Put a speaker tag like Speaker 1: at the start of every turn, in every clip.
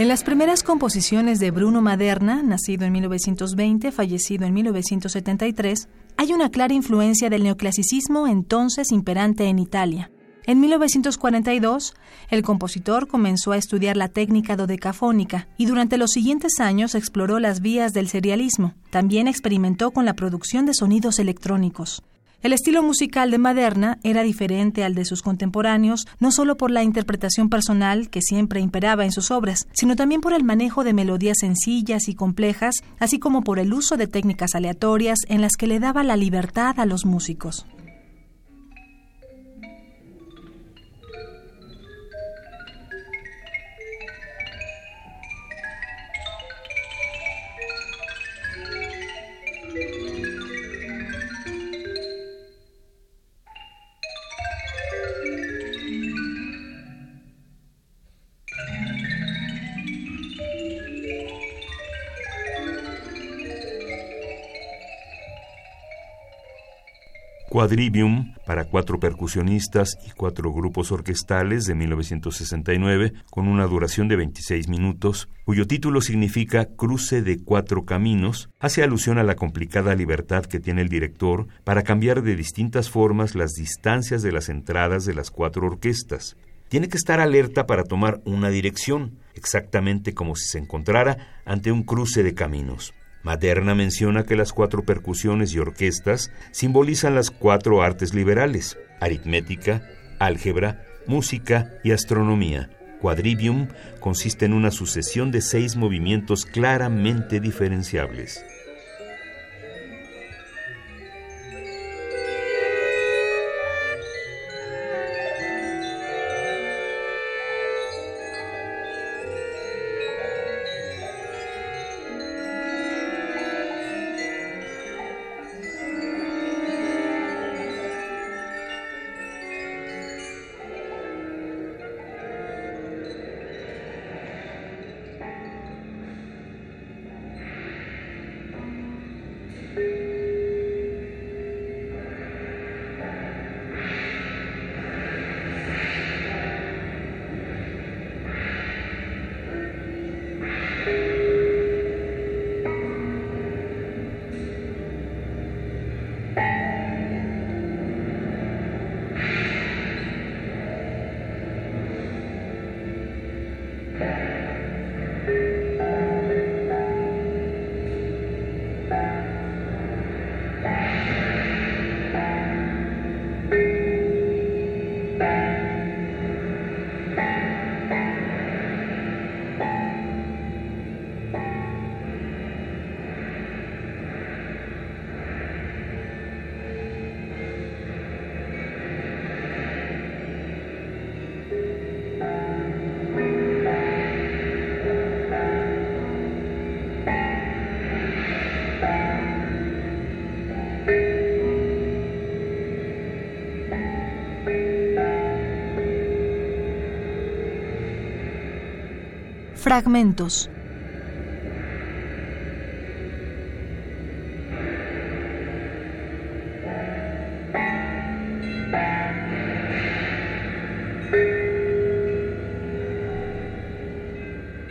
Speaker 1: En las primeras composiciones de Bruno Maderna, nacido en 1920, fallecido en 1973, hay una clara influencia del neoclasicismo entonces imperante en Italia. En 1942, el compositor comenzó a estudiar la técnica dodecafónica y durante los siguientes años exploró las vías del serialismo. También experimentó con la producción de sonidos electrónicos. El estilo musical de Maderna era diferente al de sus contemporáneos, no solo por la interpretación personal que siempre imperaba en sus obras, sino también por el manejo de melodías sencillas y complejas, así como por el uso de técnicas aleatorias en las que le daba la libertad a los músicos.
Speaker 2: Quadrivium para cuatro percusionistas y cuatro grupos orquestales de 1969 con una duración de 26 minutos, cuyo título significa Cruce de cuatro caminos, hace alusión a la complicada libertad que tiene el director para cambiar de distintas formas las distancias de las entradas de las cuatro orquestas. Tiene que estar alerta para tomar una dirección, exactamente como si se encontrara ante un cruce de caminos. Maderna menciona que las cuatro percusiones y orquestas simbolizan las cuatro artes liberales, aritmética, álgebra, música y astronomía. Quadrivium consiste en una sucesión de seis movimientos claramente diferenciables. Fragmentos.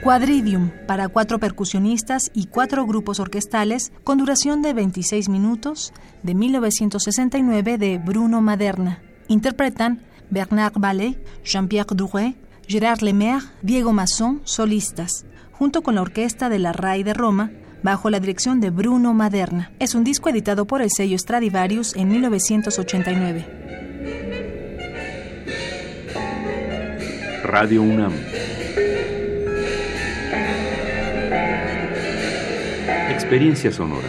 Speaker 2: Quadridium para cuatro percusionistas y cuatro grupos orquestales con duración de 26 minutos de 1969 de Bruno Maderna. Interpretan Bernard Ballet, Jean-Pierre Duret, Gerard Lemaire, Diego Masson, solistas, junto con la orquesta de la RAI de Roma, bajo la dirección de Bruno Maderna. Es un disco editado por el sello Stradivarius en 1989. Radio UNAM. Experiencia sonora.